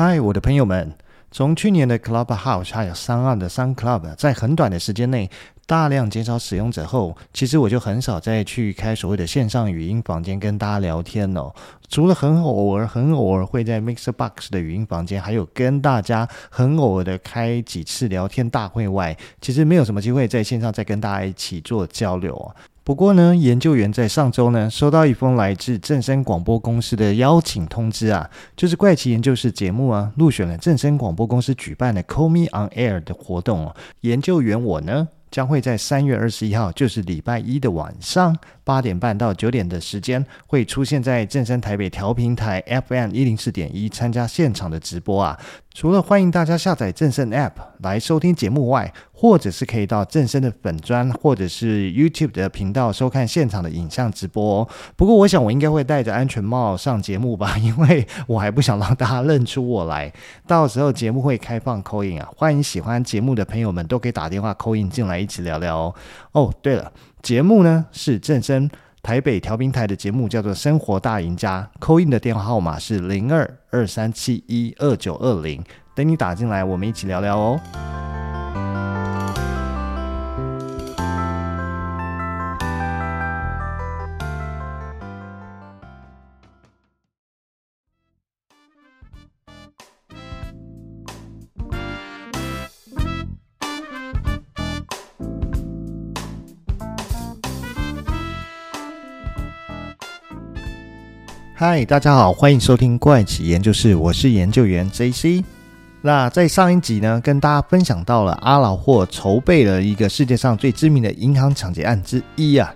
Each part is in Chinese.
嗨，我的朋友们！从去年的 Clubhouse 还有 SoundOn 的 Sun Club，在很短的时间内大量减少使用者后，其实我就很少再去开所谓的线上语音房间跟大家聊天哦。除了很偶尔、很偶尔会在 MixerBox 的语音房间，还有跟大家很偶尔的开几次聊天大会外，其实没有什么机会在线上再跟大家一起做交流啊。不过呢，研究员在上周呢收到一封来自正声广播公司的邀请通知啊，就是怪奇研究室节目啊入选了正声广播公司举办的 Call Me On Air 的活动哦。研究员我呢将会在三月二十一号，就是礼拜一的晚上八点半到九点的时间，会出现在正声台北调频台 FM 一零四点一参加现场的直播啊。除了欢迎大家下载正声 App 来收听节目外，或者是可以到正声的粉砖或者是 YouTube 的频道收看现场的影像直播哦。不过，我想我应该会戴着安全帽上节目吧，因为我还不想让大家认出我来。到时候节目会开放 call in 啊，欢迎喜欢节目的朋友们都可以打电话 call in 进来一起聊聊哦。哦，对了，节目呢是正声。台北调频台的节目叫做《生活大赢家》，call in 的电话号码是零二二三七一二九二零，等你打进来，我们一起聊聊哦。嗨，大家好，欢迎收听怪奇研究室，我是研究员 JC。那在上一集呢，跟大家分享到了阿劳霍筹备了一个世界上最知名的银行抢劫案之一啊，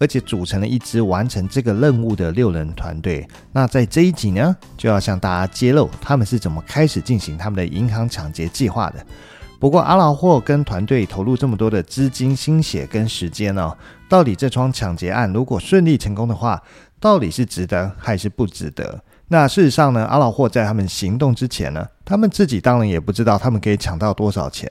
而且组成了一支完成这个任务的六人团队。那在这一集呢，就要向大家揭露他们是怎么开始进行他们的银行抢劫计划的。不过，阿劳霍跟团队投入这么多的资金、心血跟时间呢、哦，到底这桩抢劫案如果顺利成功的话，到底是值得还是不值得？那事实上呢，阿劳霍在他们行动之前呢，他们自己当然也不知道他们可以抢到多少钱。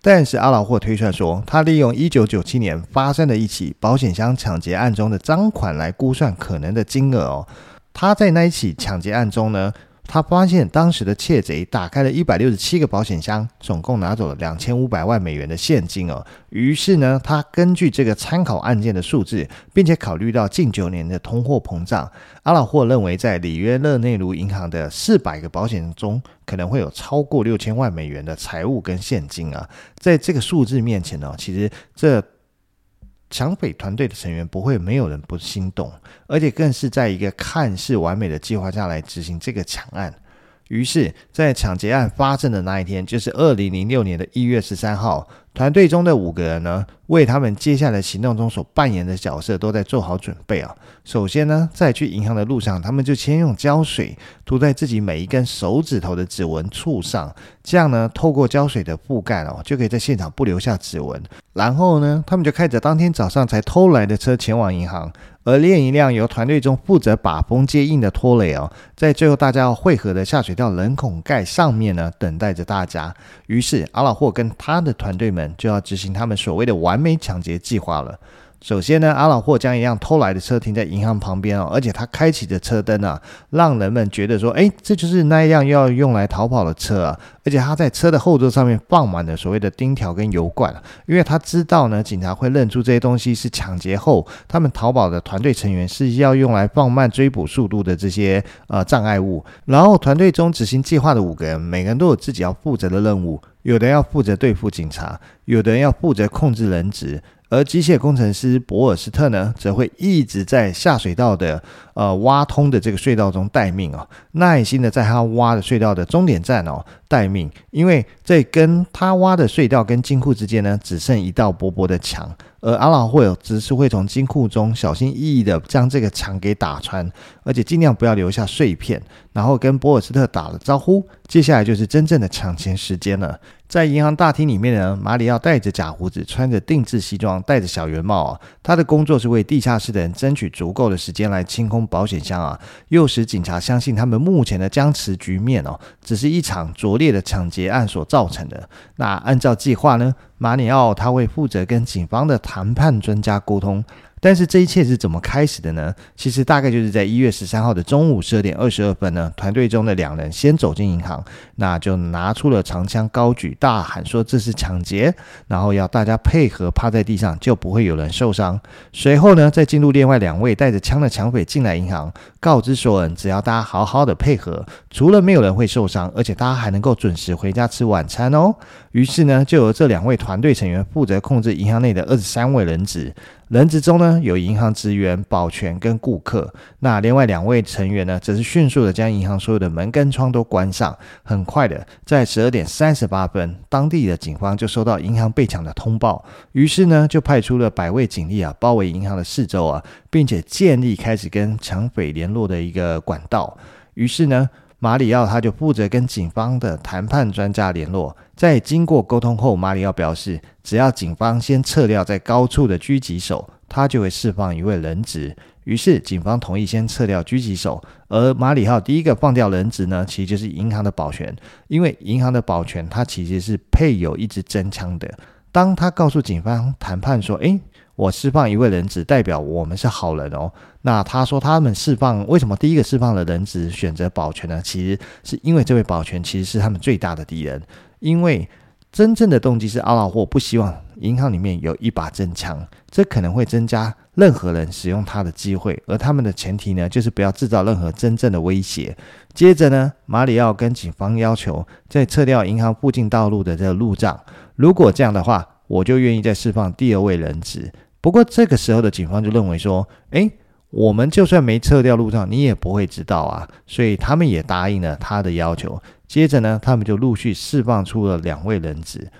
但是阿劳霍推算说，他利用一九九七年发生的一起保险箱抢劫案中的赃款来估算可能的金额哦。他在那一起抢劫案中呢，他发现当时的窃贼打开了一百六十七个保险箱，总共拿走了两千五百万美元的现金哦。于是呢，他根据这个参考案件的数字，并且考虑到近九年的通货膨胀，阿老霍认为在里约热内卢银行的四百个保险中，可能会有超过六千万美元的财物跟现金啊。在这个数字面前呢，其实这。抢匪团队的成员不会没有人不心动，而且更是在一个看似完美的计划下来执行这个抢案。于是，在抢劫案发生的那一天，就是二零零六年的一月十三号。团队中的五个人呢，为他们接下来行动中所扮演的角色都在做好准备啊。首先呢，在去银行的路上，他们就先用胶水涂在自己每一根手指头的指纹处上，这样呢，透过胶水的覆盖哦，就可以在现场不留下指纹。然后呢，他们就开着当天早上才偷来的车前往银行。而另一辆由团队中负责把风接应的拖雷哦，在最后大家要汇合的下水道人孔盖上面呢，等待着大家。于是阿老霍跟他的团队们就要执行他们所谓的完美抢劫计划了。首先呢，阿老霍将一辆偷来的车停在银行旁边哦，而且他开启的车灯啊，让人们觉得说，诶，这就是那一辆要用来逃跑的车啊。而且他在车的后座上面放满了所谓的钉条跟油罐，因为他知道呢，警察会认出这些东西是抢劫后他们逃跑的团队成员是要用来放慢追捕速度的这些呃障碍物。然后团队中执行计划的五个人，每个人都有自己要负责的任务，有的要负责对付警察，有的人要负责控制人质。而机械工程师博尔斯特呢，则会一直在下水道的呃挖通的这个隧道中待命哦，耐心的在他挖的隧道的终点站哦待命，因为在跟他挖的隧道跟金库之间呢，只剩一道薄薄的墙。而阿劳霍只是会从金库中小心翼翼的将这个墙给打穿，而且尽量不要留下碎片，然后跟博尔斯特打了招呼。接下来就是真正的抢钱时间了。在银行大厅里面呢，马里奥戴着假胡子，穿着定制西装，戴着小圆帽啊。他的工作是为地下室的人争取足够的时间来清空保险箱啊，诱使警察相信他们目前的僵持局面哦，只是一场拙劣的抢劫案所造成的。那按照计划呢？马里奥他会负责跟警方的谈判专家沟通。但是这一切是怎么开始的呢？其实大概就是在一月十三号的中午十二点二十二分呢，团队中的两人先走进银行，那就拿出了长枪高举，大喊说这是抢劫，然后要大家配合趴在地上，就不会有人受伤。随后呢，再进入另外两位带着枪的抢匪进来银行，告知所有人只要大家好好的配合，除了没有人会受伤，而且大家还能够准时回家吃晚餐哦。于是呢，就由这两位团队成员负责控制银行内的二十三位人质。人质中呢，有银行职员、保全跟顾客。那另外两位成员呢，则是迅速的将银行所有的门跟窗都关上。很快的，在十二点三十八分，当地的警方就收到银行被抢的通报，于是呢，就派出了百位警力啊，包围银行的四周啊，并且建立开始跟抢匪联络的一个管道。于是呢，马里奥他就负责跟警方的谈判专家联络。在经过沟通后，马里奥表示，只要警方先撤掉在高处的狙击手，他就会释放一位人质。于是，警方同意先撤掉狙击手，而马里奥第一个放掉人质呢，其实就是银行的保全，因为银行的保全他其实是配有一支真枪的。当他告诉警方谈判说：“诶，我释放一位人质，代表我们是好人哦。”那他说他们释放为什么第一个释放的人质选择保全呢？其实是因为这位保全其实是他们最大的敌人。因为真正的动机是阿拉霍不希望银行里面有一把真枪，这可能会增加任何人使用它的机会。而他们的前提呢，就是不要制造任何真正的威胁。接着呢，马里奥跟警方要求再撤掉银行附近道路的这个路障。如果这样的话，我就愿意再释放第二位人质。不过这个时候的警方就认为说，诶，我们就算没撤掉路障，你也不会知道啊。所以他们也答应了他的要求。接着呢，他们就陆续释放出了两位人质。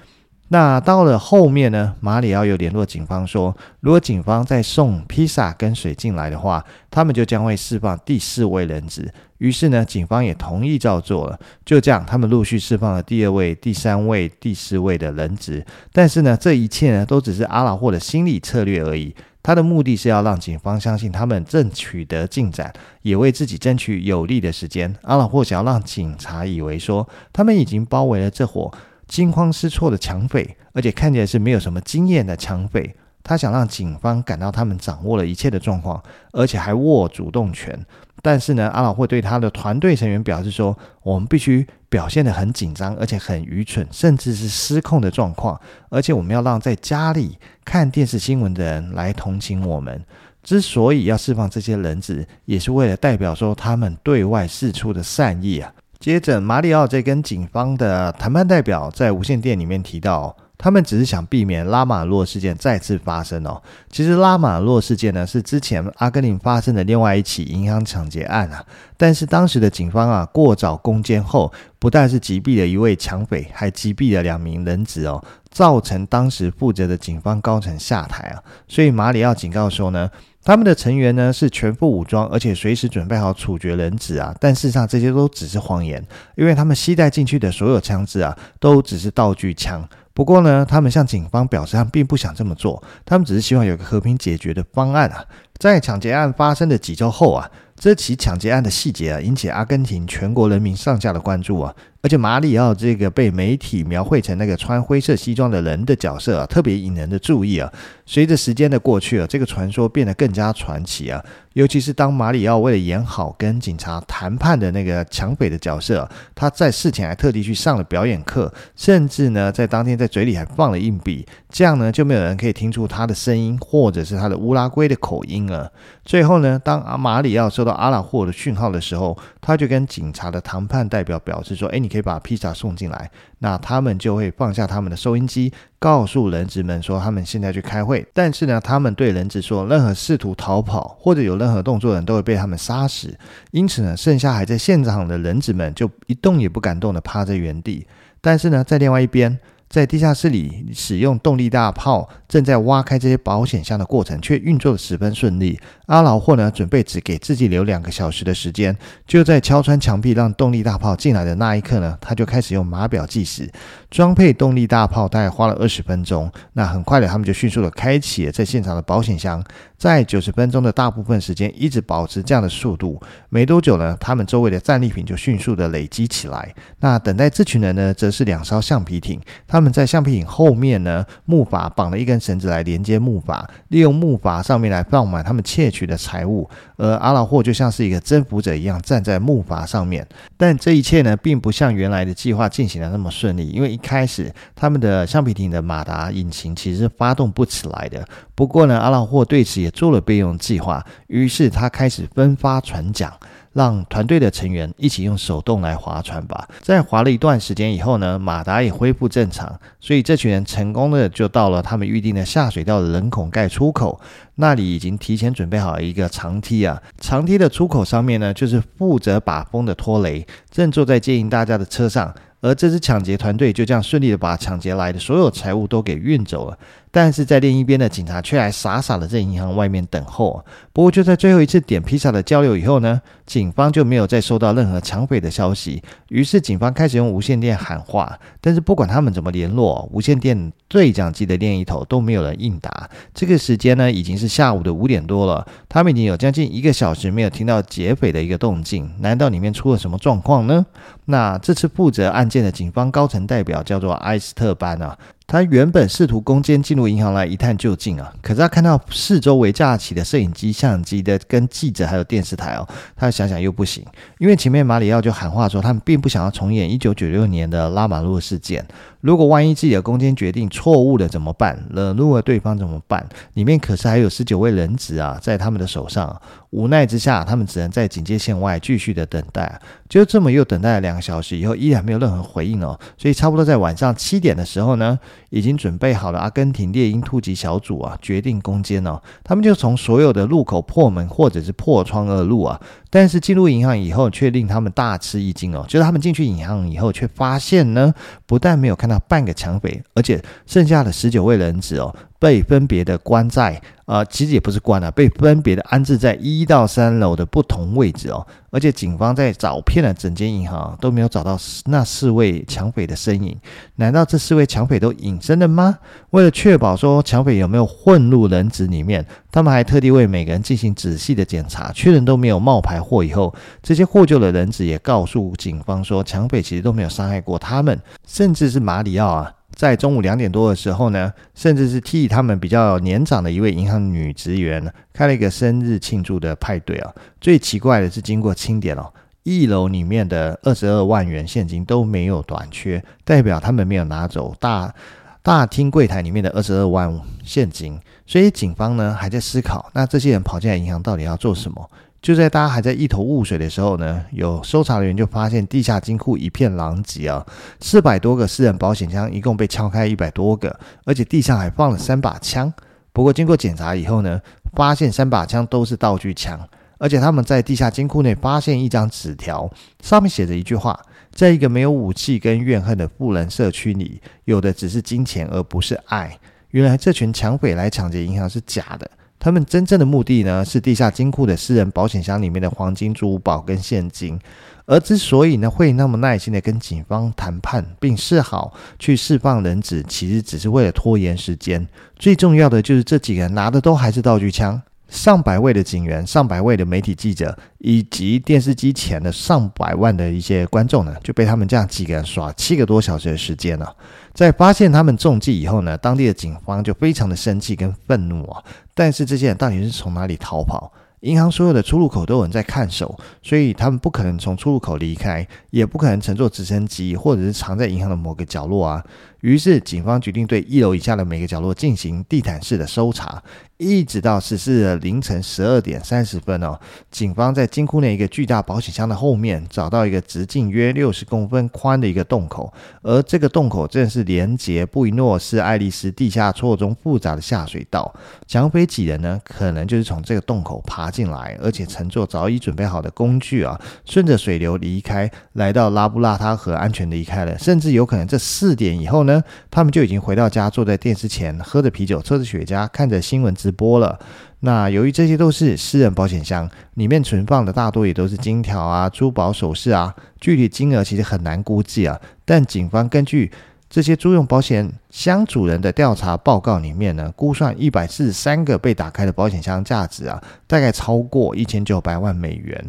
那到了后面呢，马里奥又联络警方说，如果警方再送披萨跟水进来的话，他们就将会释放第四位人质。于是呢，警方也同意照做了。就这样，他们陆续释放了第二位、第三位、第四位的人质。但是呢，这一切呢，都只是阿劳霍的心理策略而已。他的目的是要让警方相信他们正取得进展，也为自己争取有利的时间。阿劳霍想要让警察以为说他们已经包围了这伙惊慌失措的抢匪，而且看起来是没有什么经验的抢匪。他想让警方感到他们掌握了一切的状况，而且还握主动权。但是呢，阿老霍对他的团队成员表示说：“我们必须表现得很紧张，而且很愚蠢，甚至是失控的状况。而且我们要让在家里看电视新闻的人来同情我们。之所以要释放这些人质，也是为了代表说他们对外释出的善意啊。”接着，马里奥在跟警方的谈判代表在无线电里面提到。他们只是想避免拉马洛事件再次发生哦。其实拉马洛事件呢，是之前阿根廷发生的另外一起银行抢劫案啊。但是当时的警方啊，过早攻坚后，不但是击毙了一位抢匪，还击毙了两名人质哦，造成当时负责的警方高层下台啊。所以马里奥警告说呢，他们的成员呢是全副武装，而且随时准备好处决人质啊。但事实上这些都只是谎言，因为他们携带进去的所有枪支啊，都只是道具枪。不过呢，他们向警方表示，他们并不想这么做，他们只是希望有个和平解决的方案啊。在抢劫案发生的几周后啊，这起抢劫案的细节啊，引起阿根廷全国人民上下的关注啊。而且马里奥这个被媒体描绘成那个穿灰色西装的人的角色啊，特别引人的注意啊。随着时间的过去啊，这个传说变得更加传奇啊。尤其是当马里奥为了演好跟警察谈判的那个抢匪的角色，他在事前还特地去上了表演课，甚至呢，在当天在嘴里还放了硬币，这样呢，就没有人可以听出他的声音或者是他的乌拉圭的口音了。最后呢，当阿马里奥收到阿拉霍的讯号的时候，他就跟警察的谈判代表表示说：“哎，你。”可以把披萨送进来，那他们就会放下他们的收音机，告诉人质们说他们现在去开会。但是呢，他们对人质说，任何试图逃跑或者有任何动作的人都会被他们杀死。因此呢，剩下还在现场的人质们就一动也不敢动的趴在原地。但是呢，在另外一边。在地下室里使用动力大炮，正在挖开这些保险箱的过程却运作得十分顺利。阿劳霍呢，准备只给自己留两个小时的时间，就在敲穿墙壁让动力大炮进来的那一刻呢，他就开始用码表计时。装配动力大炮大概花了二十分钟。那很快的，他们就迅速的开启了在现场的保险箱。在九十分钟的大部分时间一直保持这样的速度，没多久呢，他们周围的战利品就迅速的累积起来。那等待这群人呢，则是两艘橡皮艇，他们在橡皮艇后面呢，木筏绑了一根绳子来连接木筏，利用木筏上面来放满他们窃取的财物。而阿老霍就像是一个征服者一样站在木筏上面。但这一切呢，并不像原来的计划进行的那么顺利，因为一开始他们的橡皮艇的马达引擎其实是发动不起来的。不过呢，阿老霍对此也做了备用计划，于是他开始分发船桨，让团队的成员一起用手动来划船吧。在划了一段时间以后呢，马达也恢复正常，所以这群人成功的就到了他们预定的下水道的人孔盖出口，那里已经提前准备好一个长梯啊，长梯的出口上面呢，就是负责把风的拖雷，正坐在接应大家的车上。而这支抢劫团队就这样顺利的把抢劫来的所有财物都给运走了，但是在另一边的警察却还傻傻的在银行外面等候。不过就在最后一次点披萨的交流以后呢，警方就没有再收到任何抢匪的消息。于是警方开始用无线电喊话，但是不管他们怎么联络，无线电对讲机的另一头都没有人应答。这个时间呢，已经是下午的五点多了，他们已经有将近一个小时没有听到劫匪的一个动静。难道里面出了什么状况呢？那这次负责案件的警方高层代表叫做埃斯特班啊。他原本试图攻坚进入银行来一探究竟啊，可是他看到四周围架起的摄影机、相机的跟记者还有电视台哦，他想想又不行，因为前面马里奥就喊话说他们并不想要重演一九九六年的拉马路事件。如果万一自己的攻坚决定错误了怎么办？惹怒了对方怎么办？里面可是还有十九位人质啊，在他们的手上。无奈之下，他们只能在警戒线外继续的等待。就这么又等待了两个小时以后，依然没有任何回应哦。所以差不多在晚上七点的时候呢，已经准备好了阿根廷猎鹰突击小组啊，决定攻坚哦。他们就从所有的路口破门或者是破窗而入啊。但是进入银行以后，却令他们大吃一惊哦。就是他们进去银行以后，却发现呢，不但没有看到半个抢匪，而且剩下的十九位人质哦。被分别的关在，呃，其实也不是关了，被分别的安置在一到三楼的不同位置哦。而且警方在找遍了整间银行都没有找到那四位抢匪的身影。难道这四位抢匪都隐身了吗？为了确保说抢匪有没有混入人质里面，他们还特地为每个人进行仔细的检查，确认都没有冒牌货以后，这些获救的人质也告诉警方说，抢匪其实都没有伤害过他们，甚至是马里奥啊。在中午两点多的时候呢，甚至是替他们比较年长的一位银行女职员开了一个生日庆祝的派对啊。最奇怪的是，经过清点哦，一楼里面的二十二万元现金都没有短缺，代表他们没有拿走大大厅柜台里面的二十二万现金。所以警方呢还在思考，那这些人跑进来银行到底要做什么？就在大家还在一头雾水的时候呢，有搜查人员就发现地下金库一片狼藉啊，四百多个私人保险箱一共被撬开一百多个，而且地上还放了三把枪。不过经过检查以后呢，发现三把枪都是道具枪，而且他们在地下金库内发现一张纸条，上面写着一句话：在一个没有武器跟怨恨的富人社区里，有的只是金钱而不是爱。原来这群抢匪来抢劫银行是假的。他们真正的目的呢，是地下金库的私人保险箱里面的黄金、珠宝跟现金。而之所以呢，会那么耐心的跟警方谈判，并示好去释放人质，其实只是为了拖延时间。最重要的就是这几个人拿的都还是道具枪。上百位的警员、上百位的媒体记者，以及电视机前的上百万的一些观众呢，就被他们这样几个人耍七个多小时的时间了。在发现他们中计以后呢，当地的警方就非常的生气跟愤怒啊。但是这些人到底是从哪里逃跑？银行所有的出入口都有人在看守，所以他们不可能从出入口离开，也不可能乘坐直升机，或者是藏在银行的某个角落啊。于是警方决定对一楼以下的每个角落进行地毯式的搜查。一直到十四日凌晨十二点三十分哦，警方在金库内一个巨大保险箱的后面找到一个直径约六十公分宽的一个洞口，而这个洞口正是连接布宜诺斯艾利斯地下错综复杂的下水道。抢匪几人呢？可能就是从这个洞口爬进来，而且乘坐早已准备好的工具啊，顺着水流离开，来到拉布拉他河安全离开了。甚至有可能这四点以后呢，他们就已经回到家，坐在电视前，喝着啤酒，抽着雪茄，看着新闻。直播了。那由于这些都是私人保险箱，里面存放的大多也都是金条啊、珠宝首饰啊，具体金额其实很难估计啊。但警方根据这些租用保险箱主人的调查报告里面呢，估算一百四十三个被打开的保险箱价值啊，大概超过一千九百万美元。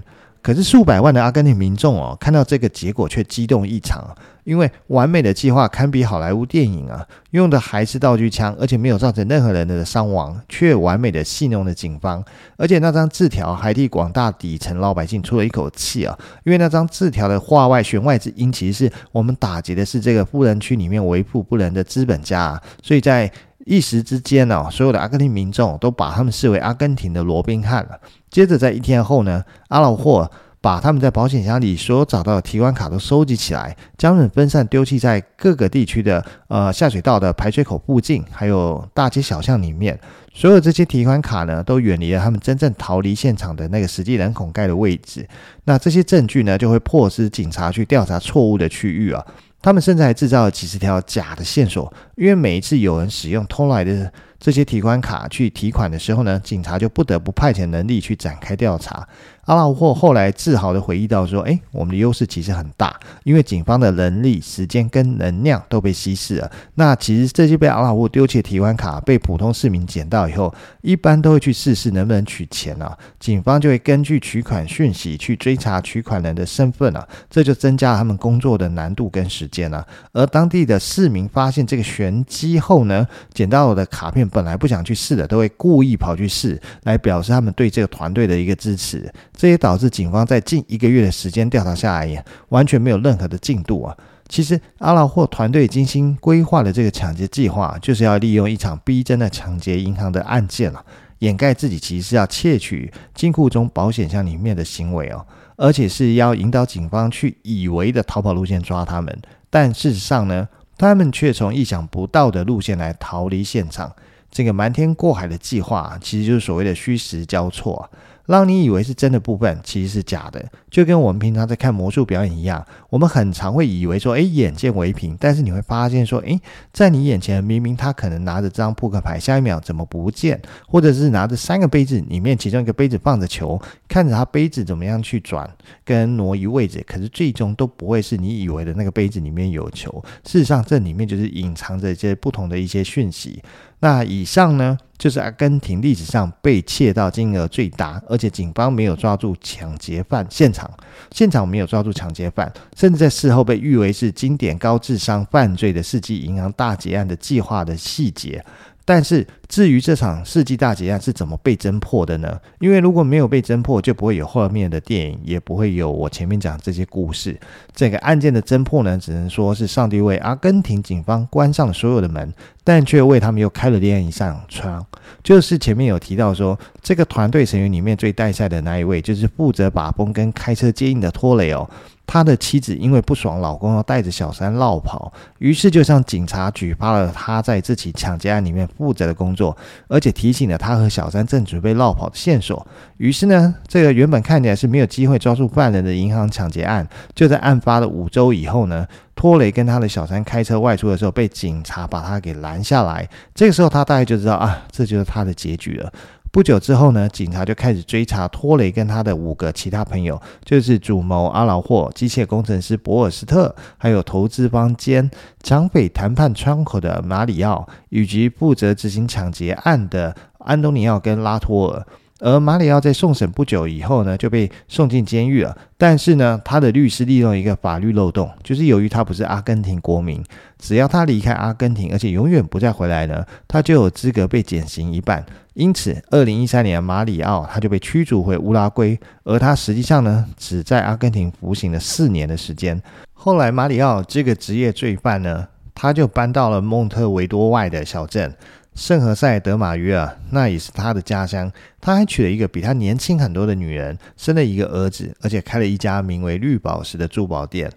可是数百万的阿根廷民众哦，看到这个结果却激动异常，因为完美的计划堪比好莱坞电影啊，用的还是道具枪，而且没有造成任何人的伤亡，却完美的戏弄了警方，而且那张字条还替广大底层老百姓出了一口气啊，因为那张字条的话外弦外之音，其实是我们打击的是这个富人区里面为富不仁的资本家啊，所以在一时之间呢，所有的阿根廷民众都把他们视为阿根廷的罗宾汉了。接着在一天后呢，阿劳霍把他们在保险箱里所找到的提款卡都收集起来，将他们分散丢弃在各个地区的呃下水道的排水口附近，还有大街小巷里面。所有这些提款卡呢，都远离了他们真正逃离现场的那个实际人孔盖的位置。那这些证据呢，就会迫使警察去调查错误的区域啊。他们甚至还制造了几十条假的线索，因为每一次有人使用偷来的这些提款卡去提款的时候呢，警察就不得不派遣人力去展开调查。阿拉霍后来自豪地回忆到说：“诶，我们的优势其实很大，因为警方的人力、时间跟能量都被稀释了。那其实这些被阿拉霍丢弃的提款卡被普通市民捡到以后，一般都会去试试能不能取钱啊。警方就会根据取款讯息去追查取款人的身份啊，这就增加了他们工作的难度跟时间了。而当地的市民发现这个玄机后呢，捡到的卡片本来不想去试的，都会故意跑去试，来表示他们对这个团队的一个支持。”这也导致警方在近一个月的时间调查下来，也完全没有任何的进度啊！其实阿劳霍团队精心规划的这个抢劫计划，就是要利用一场逼真的抢劫银行的案件了，掩盖自己其实是要窃取金库中保险箱里面的行为哦，而且是要引导警方去以为的逃跑路线抓他们，但事实上呢，他们却从意想不到的路线来逃离现场。这个瞒天过海的计划，其实就是所谓的虚实交错。让你以为是真的部分，其实是假的，就跟我们平常在看魔术表演一样。我们很常会以为说，诶，眼见为凭，但是你会发现说，诶，在你眼前明明他可能拿着这张扑克牌，下一秒怎么不见？或者是拿着三个杯子，里面其中一个杯子放着球，看着他杯子怎么样去转跟挪移位置，可是最终都不会是你以为的那个杯子里面有球。事实上，这里面就是隐藏着一些不同的一些讯息。那以上呢，就是阿根廷历史上被窃盗金额最大，而且警方没有抓住抢劫犯现场，现场没有抓住抢劫犯，甚至在事后被誉为是经典高智商犯罪的世纪银行大劫案的计划的细节。但是，至于这场世纪大劫案是怎么被侦破的呢？因为如果没有被侦破，就不会有后面的电影，也不会有我前面讲这些故事。这个案件的侦破呢，只能说是上帝为阿根廷警方关上了所有的门，但却为他们又开了另一扇窗。就是前面有提到说，这个团队成员里面最带赛的那一位，就是负责把风跟开车接应的托雷哦。他的妻子因为不爽老公要带着小三落跑，于是就向警察举发了他在这起抢劫案里面负责的工作，而且提醒了他和小三正准备落跑的线索。于是呢，这个原本看起来是没有机会抓住犯人的银行抢劫案，就在案发的五周以后呢，托雷跟他的小三开车外出的时候，被警察把他给拦下来。这个时候他大概就知道啊，这就是他的结局了。不久之后呢，警察就开始追查托雷跟他的五个其他朋友，就是主谋阿劳霍、机械工程师博尔斯特，还有投资方兼抢匪谈判窗口的马里奥，以及负责执行抢劫案的安东尼奥跟拉托尔。而马里奥在送审不久以后呢，就被送进监狱了。但是呢，他的律师利用一个法律漏洞，就是由于他不是阿根廷国民，只要他离开阿根廷，而且永远不再回来呢，他就有资格被减刑一半。因此，二零一三年马里奥他就被驱逐回乌拉圭，而他实际上呢，只在阿根廷服刑了四年的时间。后来，马里奥这个职业罪犯呢，他就搬到了蒙特维多外的小镇。圣何塞德马约尔，那也是他的家乡。他还娶了一个比他年轻很多的女人，生了一个儿子，而且开了一家名为绿宝石的珠宝店。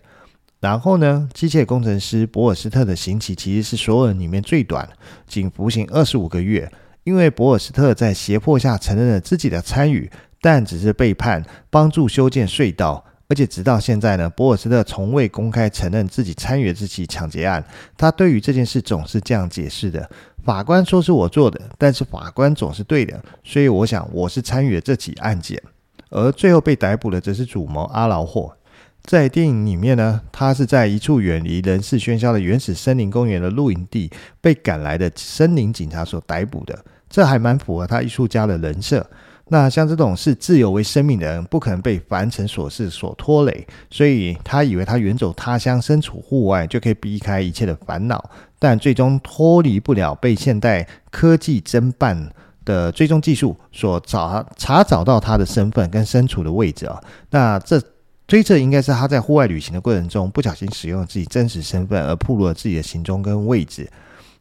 然后呢，机械工程师博尔斯特的刑期其实是所有人里面最短，仅服刑二十五个月。因为博尔斯特在胁迫下承认了自己的参与，但只是被判帮助修建隧道。而且直到现在呢，博尔斯特从未公开承认自己参与了这起抢劫案。他对于这件事总是这样解释的。法官说是我做的，但是法官总是对的，所以我想我是参与了这起案件。而最后被逮捕的则是主谋阿劳霍。在电影里面呢，他是在一处远离人世喧嚣的原始森林公园的露营地被赶来的森林警察所逮捕的，这还蛮符合他艺术家的人设。那像这种视自由为生命的人，不可能被凡尘琐事所拖累，所以他以为他远走他乡，身处户外就可以避开一切的烦恼，但最终脱离不了被现代科技侦办的追踪技术所查查找到他的身份跟身处的位置啊。那这推测应该是他在户外旅行的过程中不小心使用了自己真实身份而暴露了自己的行踪跟位置，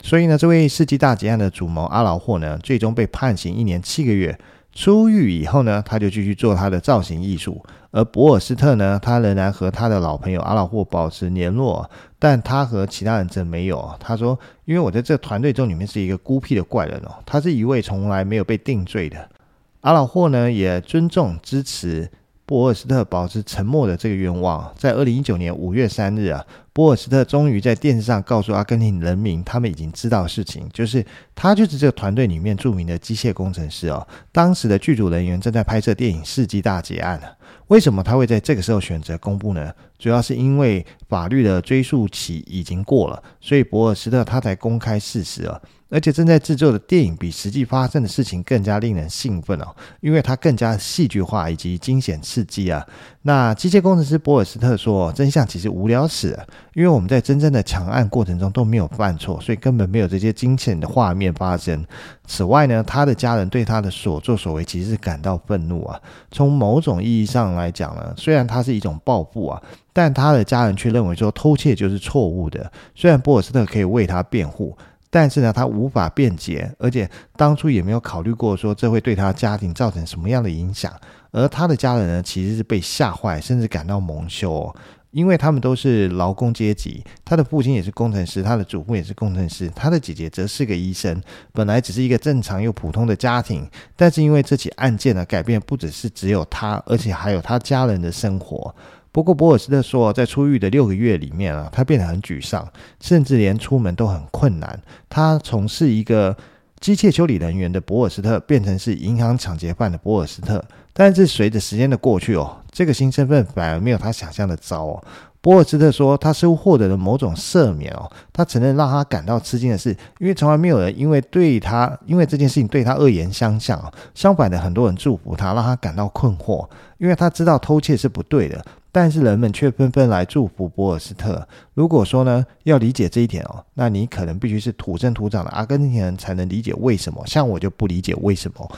所以呢，这位世纪大劫案的主谋阿劳霍呢，最终被判刑一年七个月。出狱以后呢，他就继续做他的造型艺术。而博尔斯特呢，他仍然和他的老朋友阿老霍保持联络，但他和其他人则没有。他说：“因为我在这团队中里面是一个孤僻的怪人哦，他是一位从来没有被定罪的。”阿老霍呢，也尊重支持。博尔斯特保持沉默的这个愿望，在二零一九年五月三日啊，博尔斯特终于在电视上告诉阿根廷人民，他们已经知道事情，就是他就是这个团队里面著名的机械工程师哦。当时的剧组人员正在拍摄电影《世纪大劫案》。呢为什么他会在这个时候选择公布呢？主要是因为法律的追诉期已经过了，所以博尔斯特他才公开事实啊。而且正在制作的电影比实际发生的事情更加令人兴奋哦，因为它更加戏剧化以及惊险刺激啊。那机械工程师博尔斯特说，真相其实无聊死了，因为我们在真正的抢案过程中都没有犯错，所以根本没有这些惊险的画面发生。此外呢，他的家人对他的所作所为其实是感到愤怒啊。从某种意义上来讲呢，虽然他是一种报复啊，但他的家人却认为说偷窃就是错误的。虽然博尔斯特可以为他辩护。但是呢，他无法辩解，而且当初也没有考虑过说这会对他家庭造成什么样的影响。而他的家人呢，其实是被吓坏，甚至感到蒙羞哦，因为他们都是劳工阶级。他的父亲也是工程师，他的祖父也是工程师，他的姐姐则是个医生。本来只是一个正常又普通的家庭，但是因为这起案件呢，改变不只是只有他，而且还有他家人的生活。不过，博尔斯特说，在出狱的六个月里面啊，他变得很沮丧，甚至连出门都很困难。他从事一个机械修理人员的博尔斯特，变成是银行抢劫犯的博尔斯特。但是，随着时间的过去哦，这个新身份反而没有他想象的糟哦。博尔斯特说，他似乎获得了某种赦免哦。他承认，让他感到吃惊的是，因为从来没有人因为对他，因为这件事情对他恶言相向啊。相反的，很多人祝福他，让他感到困惑，因为他知道偷窃是不对的。但是人们却纷纷来祝福博尔斯特。如果说呢，要理解这一点哦，那你可能必须是土生土长的阿根廷人才能理解为什么。像我就不理解为什么。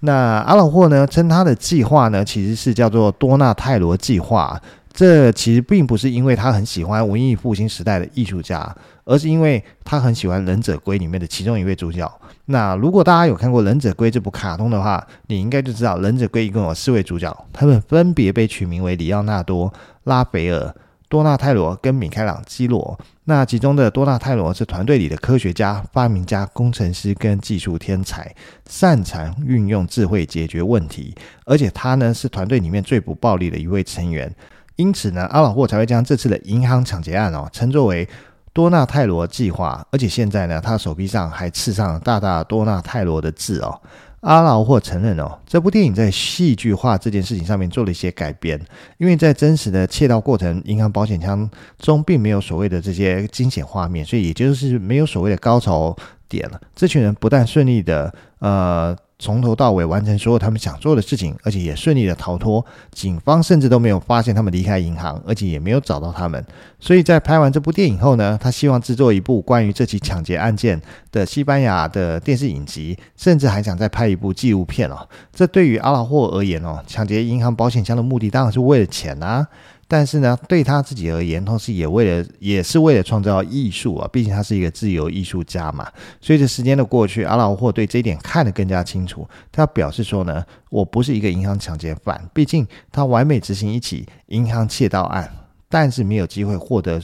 那阿老霍呢，称他的计划呢，其实是叫做多纳泰罗计划。这其实并不是因为他很喜欢文艺复兴时代的艺术家，而是因为他很喜欢《忍者龟》里面的其中一位主角。那如果大家有看过《忍者龟》这部卡通的话，你应该就知道《忍者龟》一共有四位主角，他们分别被取名为里奥纳多、拉斐尔、多纳泰罗跟米开朗基罗。那其中的多纳泰罗是团队里的科学家、发明家、工程师跟技术天才，擅长运用智慧解决问题，而且他呢是团队里面最不暴力的一位成员。因此呢，阿劳霍才会将这次的银行抢劫案哦称作为。多纳泰罗计划，而且现在呢，他手臂上还刺上了大大多纳泰罗的字哦。阿劳霍承认哦，这部电影在戏剧化这件事情上面做了一些改编，因为在真实的窃盗过程，银行保险箱中并没有所谓的这些惊险画面，所以也就是没有所谓的高潮点了。这群人不但顺利的呃。从头到尾完成所有他们想做的事情，而且也顺利的逃脱。警方甚至都没有发现他们离开银行，而且也没有找到他们。所以在拍完这部电影后呢，他希望制作一部关于这起抢劫案件的西班牙的电视影集，甚至还想再拍一部纪录片哦。这对于阿劳霍而言哦，抢劫银行保险箱的目的当然是为了钱啊。但是呢，对他自己而言，同时也为了，也是为了创造艺术啊。毕竟他是一个自由艺术家嘛。随着时间的过去，阿劳霍对这一点看得更加清楚。他表示说呢，我不是一个银行抢劫犯，毕竟他完美执行一起银行窃盗案，但是没有机会获得，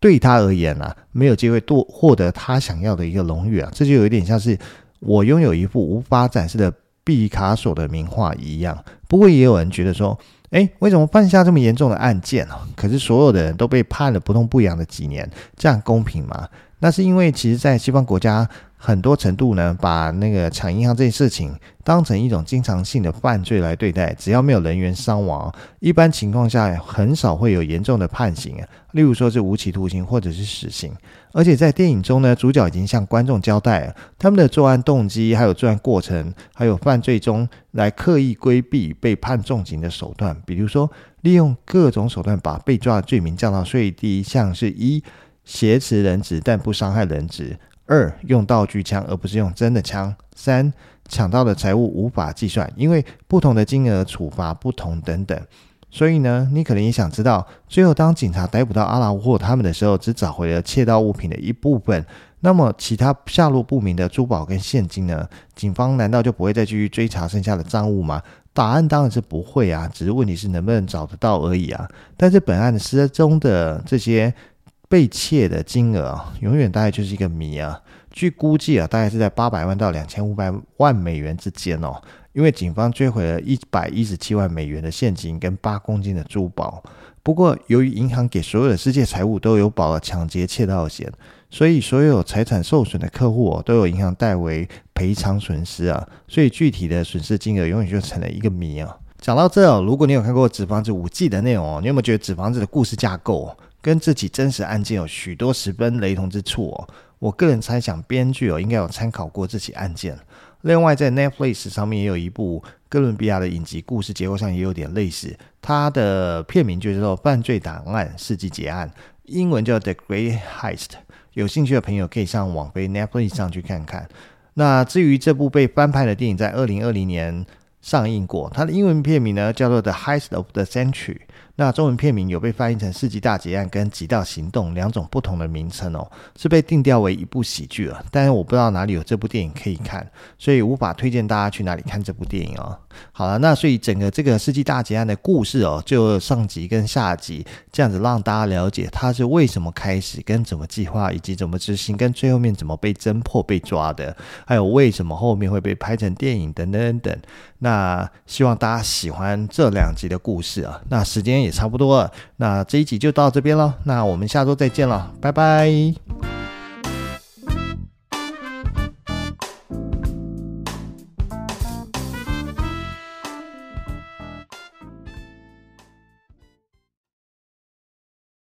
对他而言啊，没有机会多获得他想要的一个荣誉啊。这就有点像是我拥有一幅无法展示的毕卡索的名画一样。不过也有人觉得说。哎，为什么犯下这么严重的案件呢？可是所有的人都被判了不痛不痒的几年，这样公平吗？那是因为其实，在西方国家。很多程度呢，把那个抢银行这件事情当成一种经常性的犯罪来对待，只要没有人员伤亡，一般情况下很少会有严重的判刑，例如说是无期徒刑或者是死刑。而且在电影中呢，主角已经向观众交代他们的作案动机，还有作案过程，还有犯罪中来刻意规避被判重刑的手段，比如说利用各种手段把被抓的罪名降到最低，像是一挟持人质但不伤害人质。二用道具枪而不是用真的枪。三抢到的财物无法计算，因为不同的金额处罚不同等等。所以呢，你可能也想知道，最后当警察逮捕到阿劳霍他们的时候，只找回了窃盗物品的一部分。那么其他下落不明的珠宝跟现金呢？警方难道就不会再继续追查剩下的赃物吗？答案当然是不会啊，只是问题是能不能找得到而已啊。但是本案失踪的这些。被窃的金额啊，永远大概就是一个谜啊。据估计啊，大概是在八百万到两千五百万美元之间哦。因为警方追回了一百一十七万美元的现金跟八公斤的珠宝。不过，由于银行给所有的世界财物都有保了抢劫窃盗险，所以所有财产受损的客户都有银行代为赔偿损失啊。所以具体的损失金额永远就成了一个谜啊。讲到这哦，如果你有看过《纸房子》五季的内容哦，你有没有觉得《纸房子》的故事架构？跟这起真实案件有许多十分雷同之处哦。我个人猜想，编剧哦应该有参考过这起案件。另外，在 Netflix 上面也有一部哥伦比亚的影集，故事结构上也有点类似。它的片名就叫做《犯罪档案：世纪劫案》，英文叫 The Great Heist。有兴趣的朋友可以上网飞 Netflix 上去看看。那至于这部被翻拍的电影，在二零二零年上映过，它的英文片名呢叫做《The Heist of the Century》。那中文片名有被翻译成《世纪大劫案》跟《极道行动》两种不同的名称哦，是被定调为一部喜剧了。但是我不知道哪里有这部电影可以看，所以无法推荐大家去哪里看这部电影哦。好了，那所以整个这个世纪大劫案的故事哦，就上集跟下集这样子让大家了解它是为什么开始，跟怎么计划，以及怎么执行，跟最后面怎么被侦破被抓的，还有为什么后面会被拍成电影等等等等。那那希望大家喜欢这两集的故事啊。那时间也差不多了，那这一集就到这边了。那我们下周再见了，拜拜。